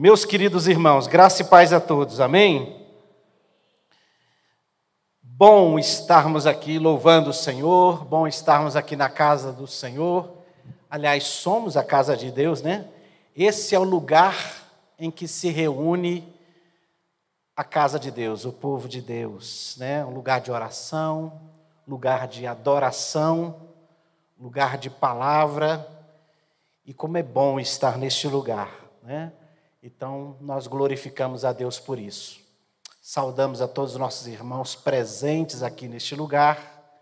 Meus queridos irmãos, graça e paz a todos, amém? Bom estarmos aqui louvando o Senhor, bom estarmos aqui na casa do Senhor. Aliás, somos a casa de Deus, né? Esse é o lugar em que se reúne a casa de Deus, o povo de Deus, né? Um lugar de oração, lugar de adoração, lugar de palavra. E como é bom estar neste lugar, né? Então, nós glorificamos a Deus por isso. Saudamos a todos os nossos irmãos presentes aqui neste lugar.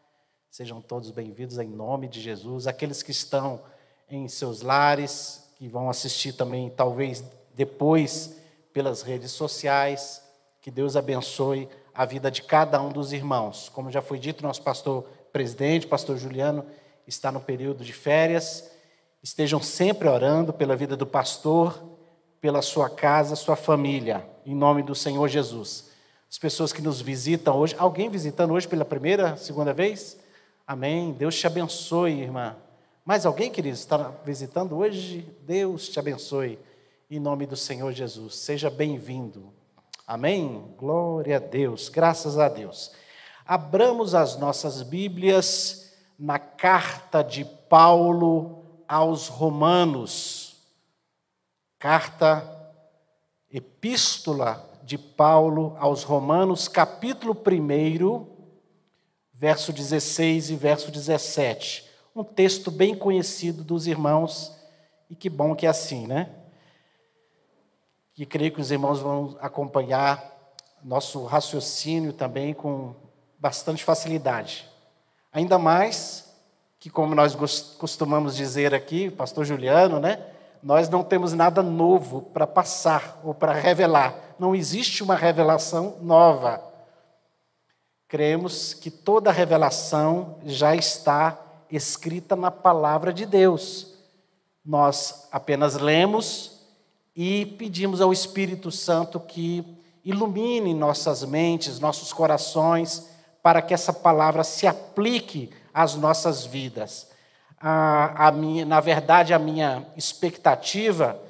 Sejam todos bem-vindos em nome de Jesus. Aqueles que estão em seus lares, que vão assistir também, talvez depois, pelas redes sociais. Que Deus abençoe a vida de cada um dos irmãos. Como já foi dito, nosso pastor presidente, pastor Juliano, está no período de férias. Estejam sempre orando pela vida do pastor pela sua casa, sua família, em nome do Senhor Jesus. As pessoas que nos visitam hoje, alguém visitando hoje pela primeira, segunda vez? Amém. Deus te abençoe, irmã. Mais alguém, querido, está visitando hoje? Deus te abençoe, em nome do Senhor Jesus. Seja bem-vindo. Amém? Glória a Deus, graças a Deus. Abramos as nossas Bíblias na carta de Paulo aos Romanos Carta, Epístola de Paulo aos Romanos, capítulo 1, verso 16 e verso 17. Um texto bem conhecido dos irmãos, e que bom que é assim, né? E creio que os irmãos vão acompanhar nosso raciocínio também com bastante facilidade. Ainda mais que, como nós costumamos dizer aqui, pastor Juliano, né? Nós não temos nada novo para passar ou para revelar. Não existe uma revelação nova. Cremos que toda revelação já está escrita na palavra de Deus. Nós apenas lemos e pedimos ao Espírito Santo que ilumine nossas mentes, nossos corações, para que essa palavra se aplique às nossas vidas a, a minha, na verdade, a minha expectativa,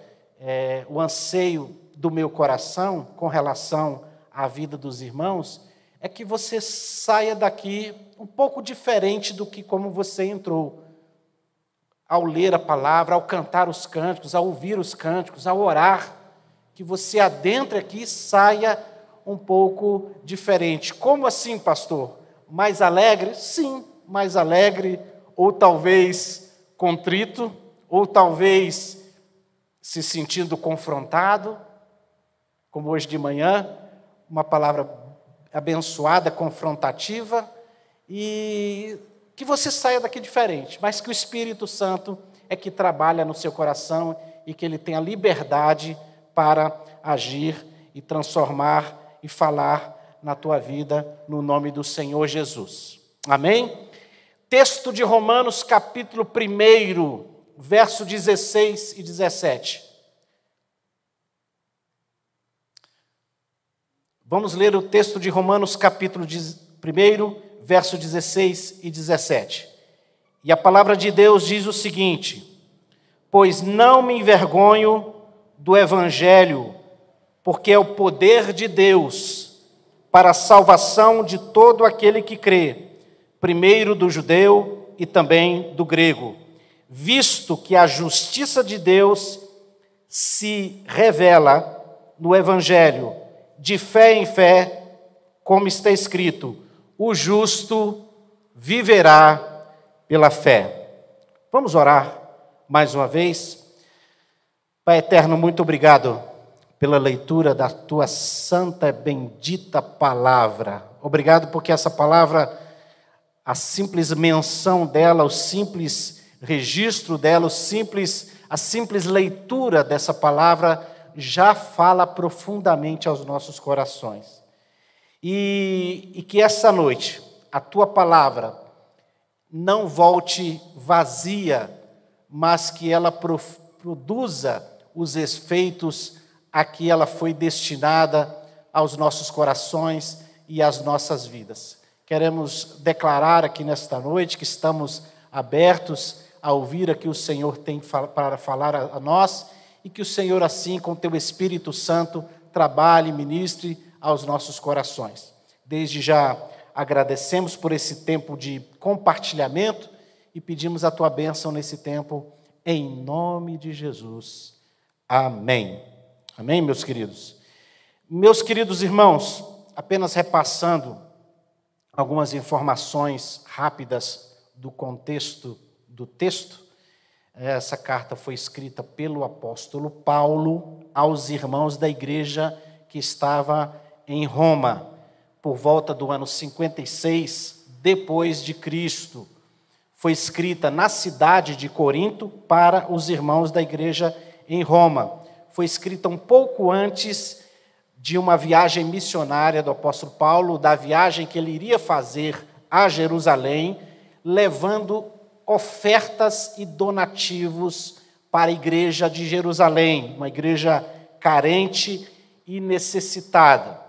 é, o anseio do meu coração com relação à vida dos irmãos, é que você saia daqui um pouco diferente do que como você entrou. Ao ler a palavra, ao cantar os cânticos, ao ouvir os cânticos, ao orar, que você adentre aqui e saia um pouco diferente. Como assim, pastor? Mais alegre? Sim, mais alegre, ou talvez contrito, ou talvez se sentindo confrontado, como hoje de manhã, uma palavra abençoada, confrontativa, e que você saia daqui diferente, mas que o Espírito Santo é que trabalha no seu coração e que ele tenha liberdade para agir e transformar e falar na tua vida no nome do Senhor Jesus. Amém? Texto de Romanos, capítulo 1, verso 16 e 17. Vamos ler o texto de Romanos, capítulo 1, verso 16 e 17. E a palavra de Deus diz o seguinte: Pois não me envergonho do evangelho, porque é o poder de Deus para a salvação de todo aquele que crê primeiro do judeu e também do grego, visto que a justiça de Deus se revela no Evangelho, de fé em fé, como está escrito: o justo viverá pela fé. Vamos orar mais uma vez. Pai eterno, muito obrigado pela leitura da tua santa e bendita palavra. Obrigado porque essa palavra a simples menção dela, o simples registro dela, o simples, a simples leitura dessa palavra já fala profundamente aos nossos corações. E, e que essa noite a tua palavra não volte vazia, mas que ela produza os efeitos a que ela foi destinada aos nossos corações e às nossas vidas. Queremos declarar aqui nesta noite que estamos abertos a ouvir aqui o Senhor tem para falar a nós e que o Senhor, assim, com teu Espírito Santo, trabalhe, ministre aos nossos corações. Desde já agradecemos por esse tempo de compartilhamento e pedimos a tua bênção nesse tempo, em nome de Jesus. Amém. Amém, meus queridos. Meus queridos irmãos, apenas repassando algumas informações rápidas do contexto do texto. Essa carta foi escrita pelo apóstolo Paulo aos irmãos da igreja que estava em Roma, por volta do ano 56 depois de Cristo. Foi escrita na cidade de Corinto para os irmãos da igreja em Roma. Foi escrita um pouco antes de uma viagem missionária do apóstolo Paulo, da viagem que ele iria fazer a Jerusalém, levando ofertas e donativos para a igreja de Jerusalém, uma igreja carente e necessitada.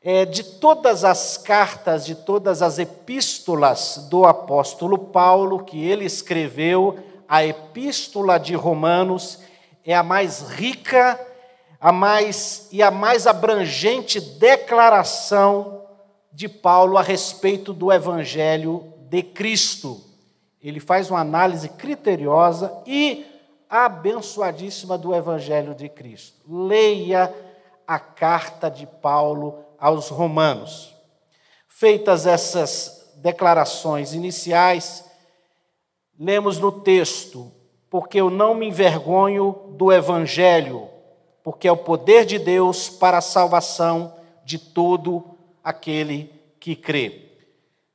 É, de todas as cartas, de todas as epístolas do apóstolo Paulo que ele escreveu, a epístola de Romanos é a mais rica a mais e a mais abrangente declaração de Paulo a respeito do evangelho de Cristo. Ele faz uma análise criteriosa e abençoadíssima do evangelho de Cristo. Leia a carta de Paulo aos Romanos. Feitas essas declarações iniciais, lemos no texto: Porque eu não me envergonho do evangelho porque é o poder de Deus para a salvação de todo aquele que crê.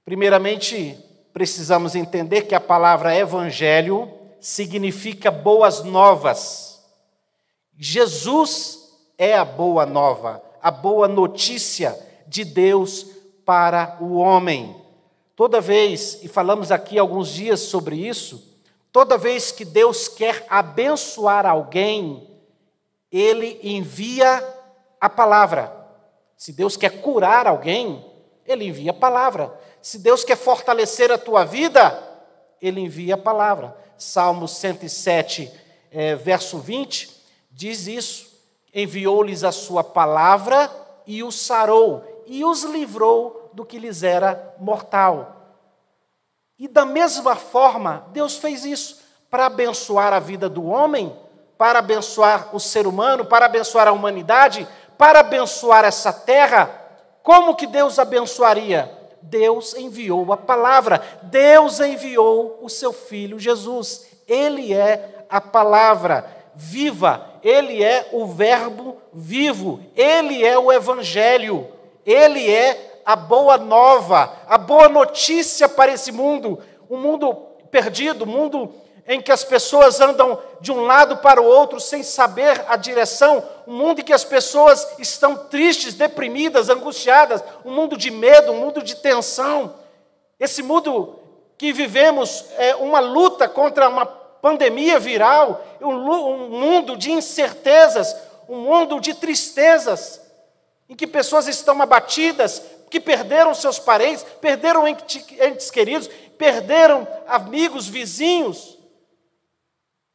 Primeiramente, precisamos entender que a palavra evangelho significa boas novas. Jesus é a boa nova, a boa notícia de Deus para o homem. Toda vez, e falamos aqui alguns dias sobre isso, toda vez que Deus quer abençoar alguém, ele envia a palavra. Se Deus quer curar alguém, ele envia a palavra. Se Deus quer fortalecer a tua vida, ele envia a palavra. Salmo 107, é, verso 20, diz isso: enviou-lhes a sua palavra e os sarou, e os livrou do que lhes era mortal. E da mesma forma, Deus fez isso para abençoar a vida do homem para abençoar o ser humano, para abençoar a humanidade, para abençoar essa terra, como que Deus abençoaria? Deus enviou a palavra, Deus enviou o seu filho Jesus. Ele é a palavra viva, ele é o Verbo vivo, ele é o Evangelho, ele é a boa nova, a boa notícia para esse mundo, um mundo perdido, um mundo em que as pessoas andam de um lado para o outro sem saber a direção, um mundo em que as pessoas estão tristes, deprimidas, angustiadas, um mundo de medo, um mundo de tensão. Esse mundo que vivemos é uma luta contra uma pandemia viral, um mundo de incertezas, um mundo de tristezas, em que pessoas estão abatidas, que perderam seus parentes, perderam entes queridos, perderam amigos, vizinhos.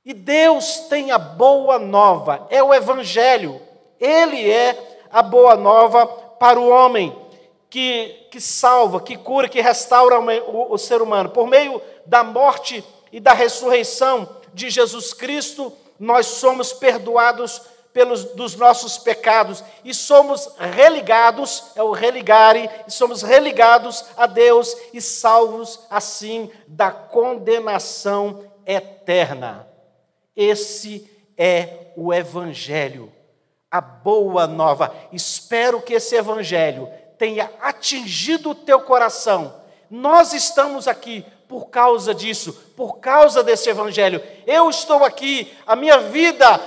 E Deus tem a boa nova, é o Evangelho. Ele é a boa nova para o homem, que, que salva, que cura, que restaura o, o ser humano. Por meio da morte e da ressurreição de Jesus Cristo, nós somos perdoados pelos dos nossos pecados e somos religados, é o religare, e somos religados a Deus e salvos assim da condenação eterna. Esse é o Evangelho, a boa nova. Espero que esse Evangelho tenha atingido o teu coração. Nós estamos aqui por causa disso, por causa desse Evangelho. Eu estou aqui, a minha vida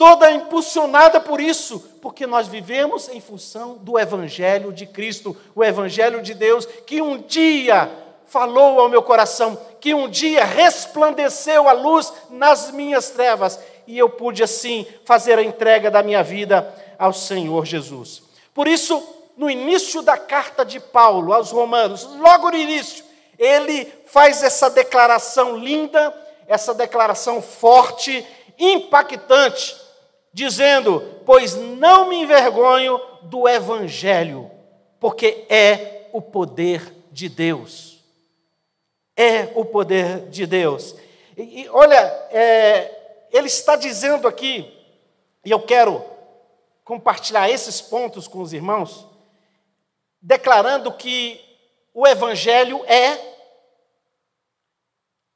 toda impulsionada por isso, porque nós vivemos em função do Evangelho de Cristo, o Evangelho de Deus, que um dia falou ao meu coração, que um dia resplandeceu a luz nas minhas trevas, e eu pude assim fazer a entrega da minha vida ao Senhor Jesus. Por isso, no início da carta de Paulo aos Romanos, logo no início, ele faz essa declaração linda, essa declaração forte impactante, dizendo: Pois não me envergonho do Evangelho, porque é o poder de Deus. É o poder de Deus. E, e olha, é, ele está dizendo aqui, e eu quero compartilhar esses pontos com os irmãos, declarando que o Evangelho é,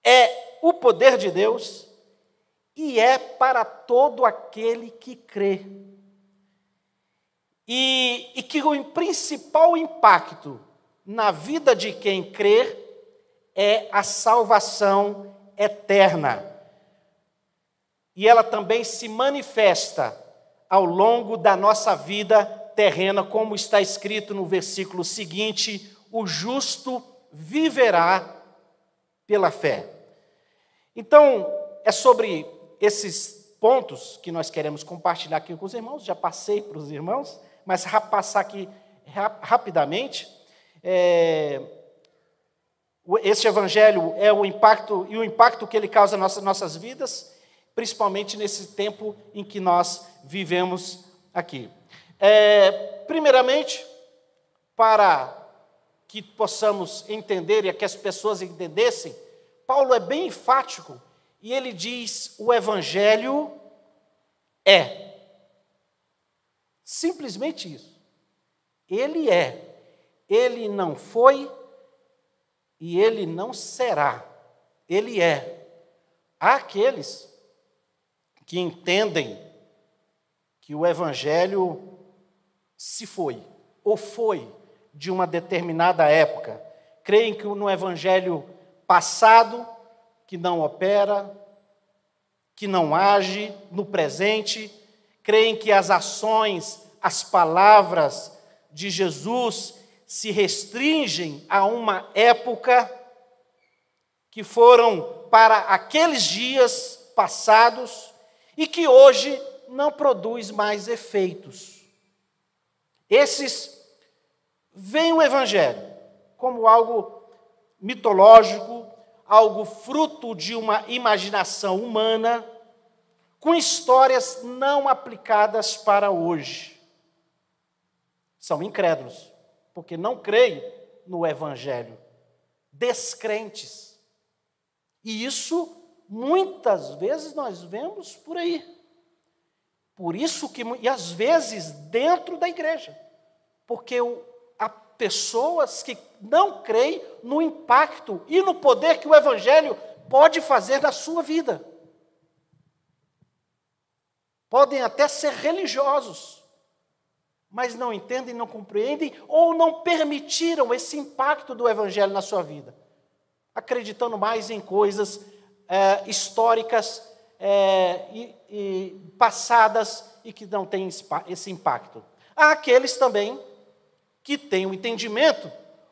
é o poder de Deus e é para todo aquele que crê. E, e que o principal impacto na vida de quem crê é a salvação eterna. E ela também se manifesta ao longo da nossa vida terrena, como está escrito no versículo seguinte: o justo viverá pela fé. Então, é sobre esses pontos que nós queremos compartilhar aqui com os irmãos, já passei para os irmãos, mas passar aqui rapidamente. É, esse evangelho é o impacto e o impacto que ele causa nas nossas, nossas vidas, principalmente nesse tempo em que nós vivemos aqui. É, primeiramente, para que possamos entender e que as pessoas entendessem, Paulo é bem enfático e ele diz: o Evangelho é. Simplesmente isso. Ele é. Ele não foi e ele não será. Ele é. Há aqueles que entendem que o Evangelho se foi, ou foi, de uma determinada época. Creem que no evangelho passado, que não opera, que não age no presente, creem que as ações, as palavras de Jesus se restringem a uma época que foram para aqueles dias passados e que hoje não produz mais efeitos. Esses vem o Evangelho como algo mitológico, algo fruto de uma imaginação humana, com histórias não aplicadas para hoje. São incrédulos, porque não creem no Evangelho, descrentes. E isso muitas vezes nós vemos por aí. Por isso que, e às vezes dentro da igreja, porque o, pessoas que não creem no impacto e no poder que o Evangelho pode fazer na sua vida. Podem até ser religiosos, mas não entendem, não compreendem ou não permitiram esse impacto do Evangelho na sua vida, acreditando mais em coisas é, históricas é, e, e passadas e que não têm esse impacto. Há aqueles também que têm o um entendimento,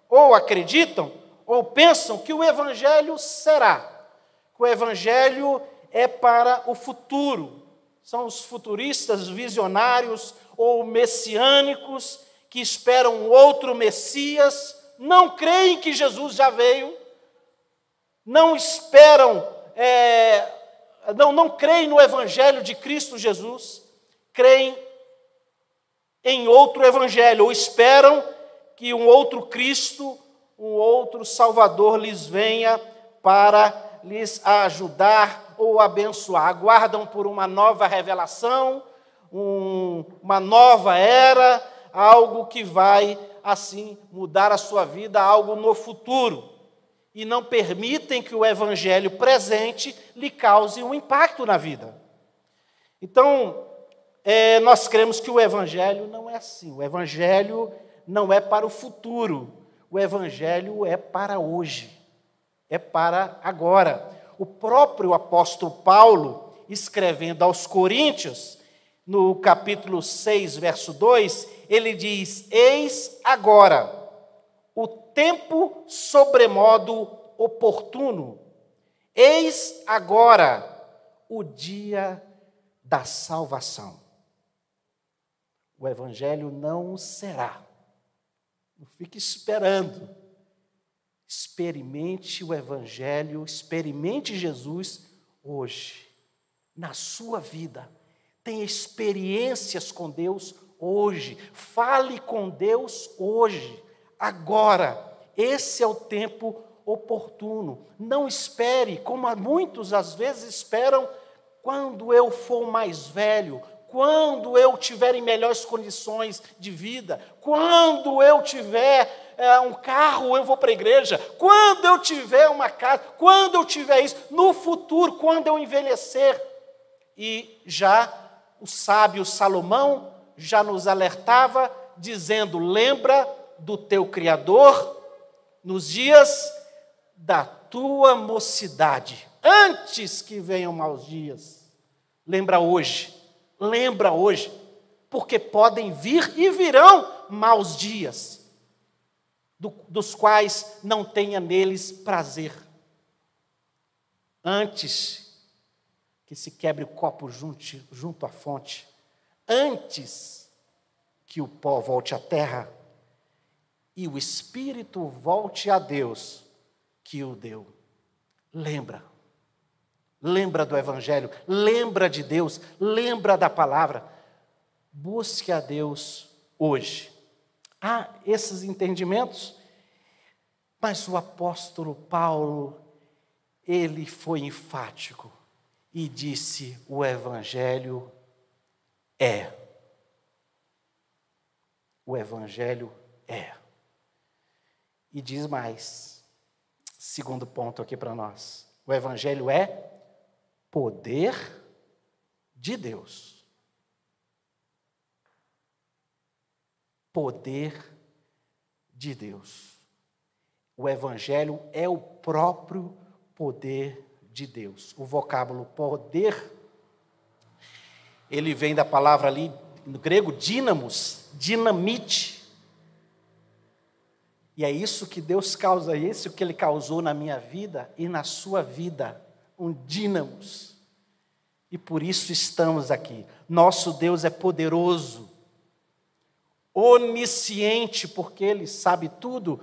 ou acreditam, ou pensam que o Evangelho será. Que o Evangelho é para o futuro. São os futuristas visionários ou messiânicos que esperam outro Messias, não creem que Jesus já veio, não esperam, é, não, não creem no Evangelho de Cristo Jesus, creem em outro evangelho, ou esperam que um outro Cristo, um outro Salvador lhes venha para lhes ajudar ou abençoar. Aguardam por uma nova revelação, um, uma nova era, algo que vai assim mudar a sua vida, algo no futuro. E não permitem que o evangelho presente lhe cause um impacto na vida. Então, é, nós cremos que o Evangelho não é assim. O Evangelho não é para o futuro. O Evangelho é para hoje. É para agora. O próprio apóstolo Paulo, escrevendo aos Coríntios, no capítulo 6, verso 2, ele diz: Eis agora o tempo sobremodo oportuno, eis agora o dia da salvação o Evangelho não será. Não fique esperando. Experimente o Evangelho, experimente Jesus hoje. na sua vida. Tenha experiências com Deus hoje. Fale com Deus hoje, agora. Esse é o tempo oportuno. Não espere, como muitos às vezes esperam, quando eu for mais velho, quando eu tiver em melhores condições de vida, quando eu tiver é, um carro, eu vou para a igreja, quando eu tiver uma casa, quando eu tiver isso, no futuro, quando eu envelhecer. E já o sábio Salomão já nos alertava, dizendo: lembra do teu Criador nos dias da tua mocidade, antes que venham maus dias. Lembra hoje, lembra hoje, porque podem vir e virão maus dias, do, dos quais não tenha neles prazer. Antes que se quebre o copo junto, junto à fonte, antes que o pó volte à terra e o espírito volte a Deus que o deu. Lembra. Lembra do Evangelho, lembra de Deus, lembra da palavra. Busque a Deus hoje. Há esses entendimentos, mas o apóstolo Paulo, ele foi enfático e disse: o Evangelho é. O Evangelho é. E diz mais, segundo ponto aqui para nós: o Evangelho é poder de Deus. Poder de Deus. O Evangelho é o próprio poder de Deus. O vocábulo poder, ele vem da palavra ali no grego dínamos, dinamite. E é isso que Deus causa, é isso que Ele causou na minha vida e na sua vida, um dínamos. E por isso estamos aqui. Nosso Deus é poderoso, onisciente, porque Ele sabe tudo,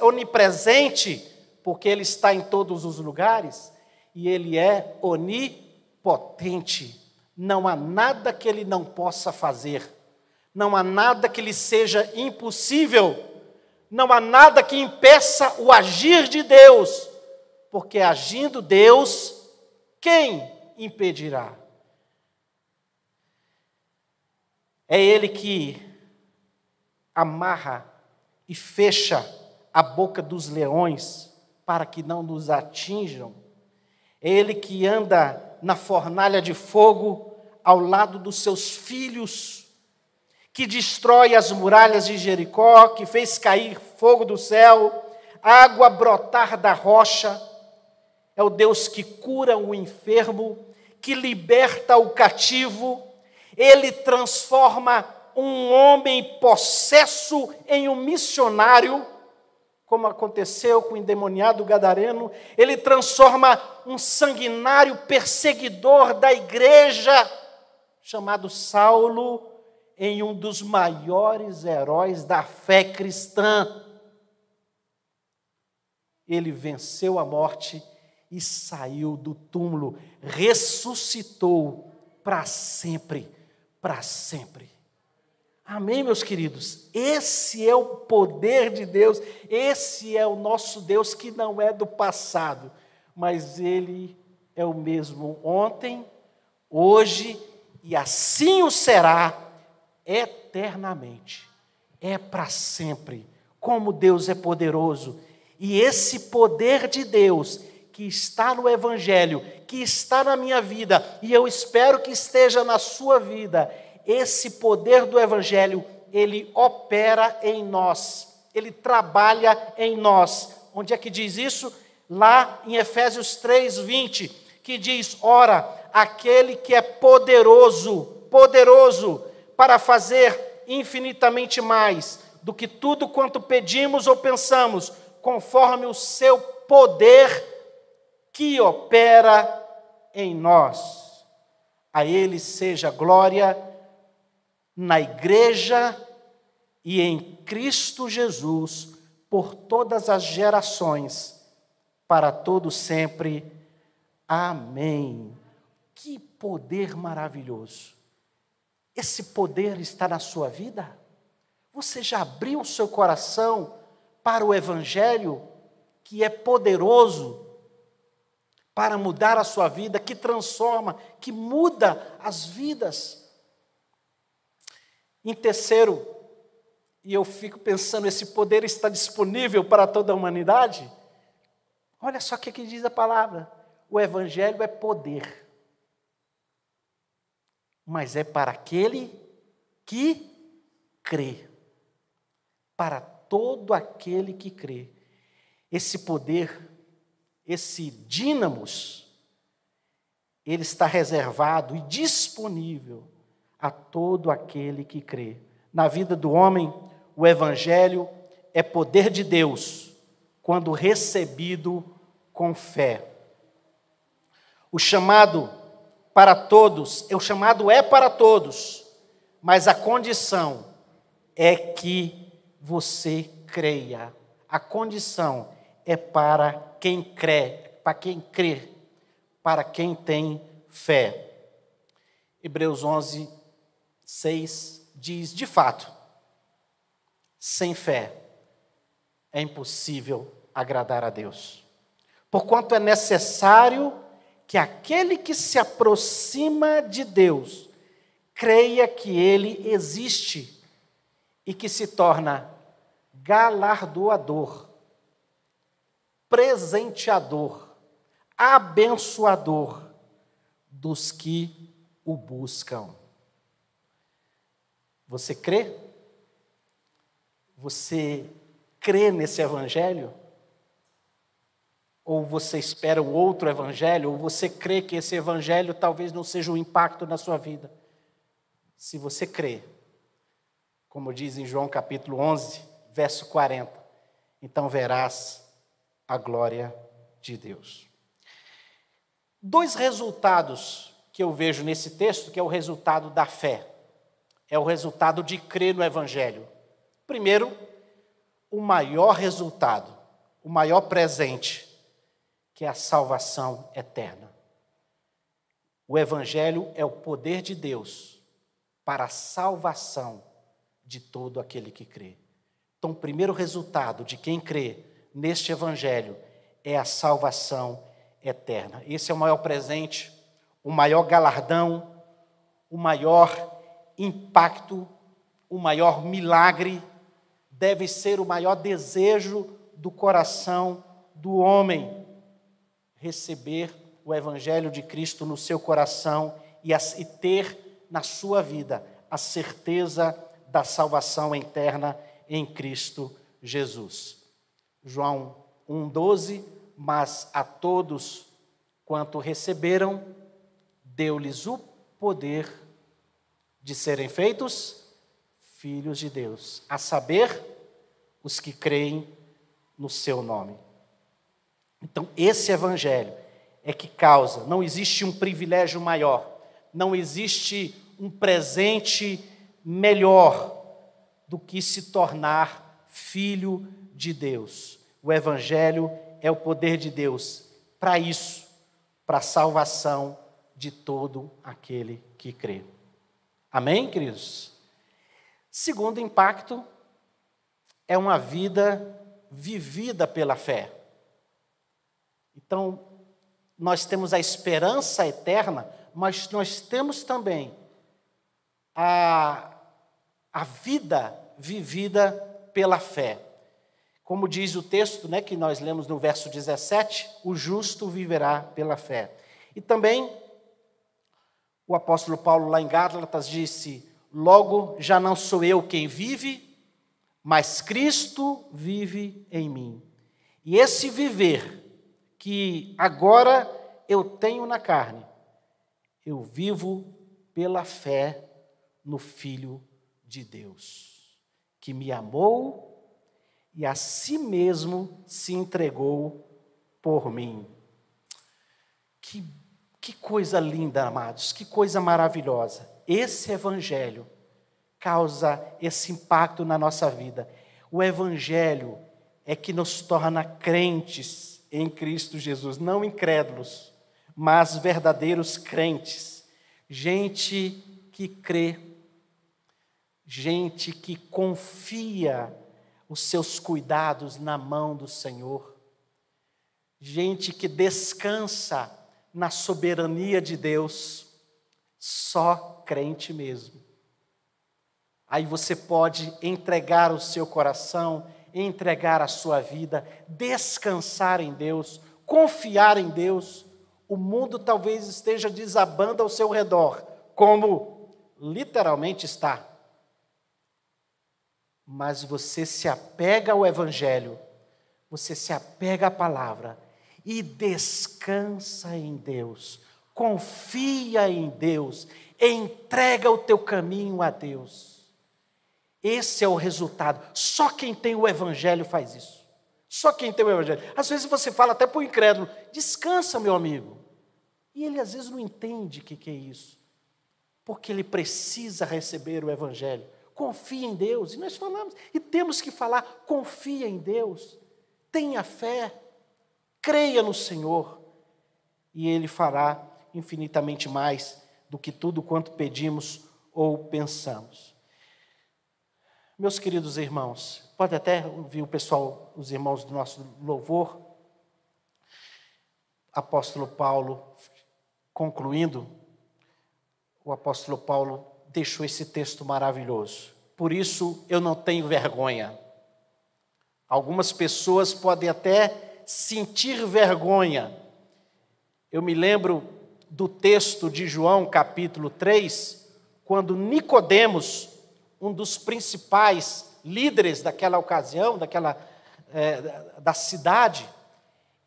onipresente, porque Ele está em todos os lugares, e Ele é onipotente. Não há nada que Ele não possa fazer, não há nada que lhe seja impossível não há nada que impeça o agir de Deus, porque agindo Deus, quem impedirá? É Ele que amarra e fecha a boca dos leões para que não nos atinjam. Ele que anda na fornalha de fogo ao lado dos seus filhos que destrói as muralhas de Jericó, que fez cair fogo do céu, água brotar da rocha. É o Deus que cura o enfermo, que liberta o cativo. Ele transforma um homem possesso em um missionário, como aconteceu com o endemoniado gadareno. Ele transforma um sanguinário perseguidor da igreja, chamado Saulo, em um dos maiores heróis da fé cristã. Ele venceu a morte e saiu do túmulo, ressuscitou para sempre, para sempre. Amém, meus queridos? Esse é o poder de Deus, esse é o nosso Deus que não é do passado, mas ele é o mesmo ontem, hoje e assim o será eternamente. É para sempre. Como Deus é poderoso. E esse poder de Deus que está no Evangelho, que está na minha vida, e eu espero que esteja na sua vida, esse poder do Evangelho, ele opera em nós, ele trabalha em nós. Onde é que diz isso? Lá em Efésios 3, 20, que diz: Ora, aquele que é poderoso, poderoso para fazer infinitamente mais do que tudo quanto pedimos ou pensamos, conforme o seu poder que opera em nós. A Ele seja glória na Igreja e em Cristo Jesus por todas as gerações, para todo sempre. Amém. Que poder maravilhoso! Esse poder está na sua vida? Você já abriu seu coração para o Evangelho, que é poderoso para mudar a sua vida, que transforma, que muda as vidas? Em terceiro, e eu fico pensando, esse poder está disponível para toda a humanidade? Olha só o que, que diz a palavra: o Evangelho é poder mas é para aquele que crê. Para todo aquele que crê. Esse poder, esse dínamos, ele está reservado e disponível a todo aquele que crê. Na vida do homem, o evangelho é poder de Deus quando recebido com fé. O chamado para todos, o chamado é para todos, mas a condição é que você creia. A condição é para quem crê, para quem crê, para quem tem fé. Hebreus 11, 6 diz: de fato, sem fé é impossível agradar a Deus. Porquanto é necessário que aquele que se aproxima de Deus creia que ele existe e que se torna galardoador, presenteador, abençoador dos que o buscam. Você crê? Você crê nesse evangelho? Ou você espera o outro evangelho, ou você crê que esse evangelho talvez não seja um impacto na sua vida. Se você crê, como diz em João capítulo 11, verso 40, então verás a glória de Deus. Dois resultados que eu vejo nesse texto, que é o resultado da fé, é o resultado de crer no Evangelho. Primeiro, o maior resultado, o maior presente que é a salvação eterna. O Evangelho é o poder de Deus para a salvação de todo aquele que crê. Então, o primeiro resultado de quem crê neste Evangelho é a salvação eterna. Esse é o maior presente, o maior galardão, o maior impacto, o maior milagre, deve ser o maior desejo do coração do homem receber o Evangelho de Cristo no seu coração e, ter na sua vida a certeza da salvação eterna em Cristo Jesus. João 1,12: Mas a todos quanto receberam, deu-lhes o poder de serem feitos filhos de Deus, a saber, os que creem no seu nome. Então, esse evangelho é que causa, não existe um privilégio maior, não existe um presente melhor do que se tornar filho de Deus. O evangelho é o poder de Deus para isso, para a salvação de todo aquele que crê. Amém, queridos? Segundo impacto é uma vida vivida pela fé. Então, nós temos a esperança eterna, mas nós temos também a, a vida vivida pela fé. Como diz o texto né, que nós lemos no verso 17, o justo viverá pela fé. E também o apóstolo Paulo, lá em Gálatas, disse: Logo já não sou eu quem vive, mas Cristo vive em mim. E esse viver que agora eu tenho na carne, eu vivo pela fé no Filho de Deus, que me amou e a si mesmo se entregou por mim. Que, que coisa linda, amados, que coisa maravilhosa. Esse Evangelho causa esse impacto na nossa vida. O Evangelho é que nos torna crentes em Cristo Jesus, não incrédulos. mas verdadeiros crentes, gente que crê, gente que confia os seus cuidados na mão do Senhor, gente que descansa na soberania de Deus, só crente mesmo. Aí você pode entregar o seu coração, entregar a sua vida, descansar em Deus, confiar em Deus. O mundo talvez esteja desabando ao seu redor, como literalmente está. Mas você se apega ao Evangelho, você se apega à palavra e descansa em Deus, confia em Deus, entrega o teu caminho a Deus. Esse é o resultado. Só quem tem o Evangelho faz isso. Só quem tem o Evangelho. Às vezes você fala até para o incrédulo: descansa, meu amigo. E ele às vezes não entende o que, que é isso. Porque ele precisa receber o Evangelho. Confia em Deus. E nós falamos, e temos que falar: confia em Deus. Tenha fé. Creia no Senhor. E Ele fará infinitamente mais do que tudo quanto pedimos ou pensamos. Meus queridos irmãos, pode até ouvir o pessoal, os irmãos do nosso louvor. Apóstolo Paulo, concluindo, o apóstolo Paulo deixou esse texto maravilhoso. Por isso eu não tenho vergonha. Algumas pessoas podem até sentir vergonha. Eu me lembro do texto de João, capítulo 3, quando Nicodemos um dos principais líderes daquela ocasião, daquela é, da cidade,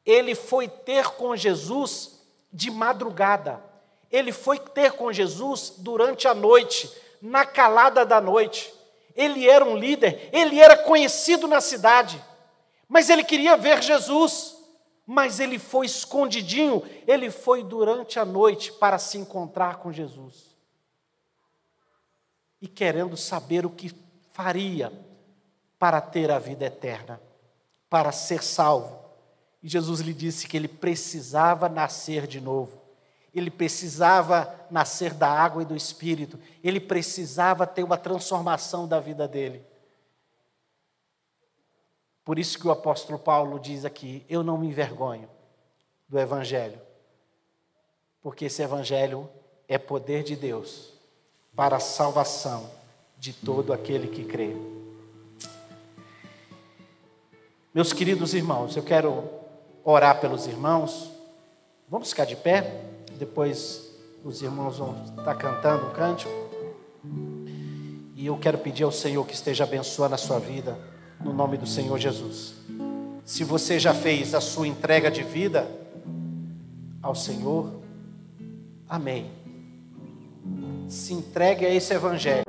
ele foi ter com Jesus de madrugada. Ele foi ter com Jesus durante a noite, na calada da noite. Ele era um líder, ele era conhecido na cidade, mas ele queria ver Jesus. Mas ele foi escondidinho, ele foi durante a noite para se encontrar com Jesus e querendo saber o que faria para ter a vida eterna, para ser salvo. E Jesus lhe disse que ele precisava nascer de novo. Ele precisava nascer da água e do espírito. Ele precisava ter uma transformação da vida dele. Por isso que o apóstolo Paulo diz aqui: Eu não me envergonho do evangelho, porque esse evangelho é poder de Deus para a salvação de todo aquele que crê. Meus queridos irmãos, eu quero orar pelos irmãos. Vamos ficar de pé? Depois os irmãos vão estar cantando um cântico. E eu quero pedir ao Senhor que esteja abençoando a sua vida, no nome do Senhor Jesus. Se você já fez a sua entrega de vida ao Senhor, amém se entregue a esse evangelho.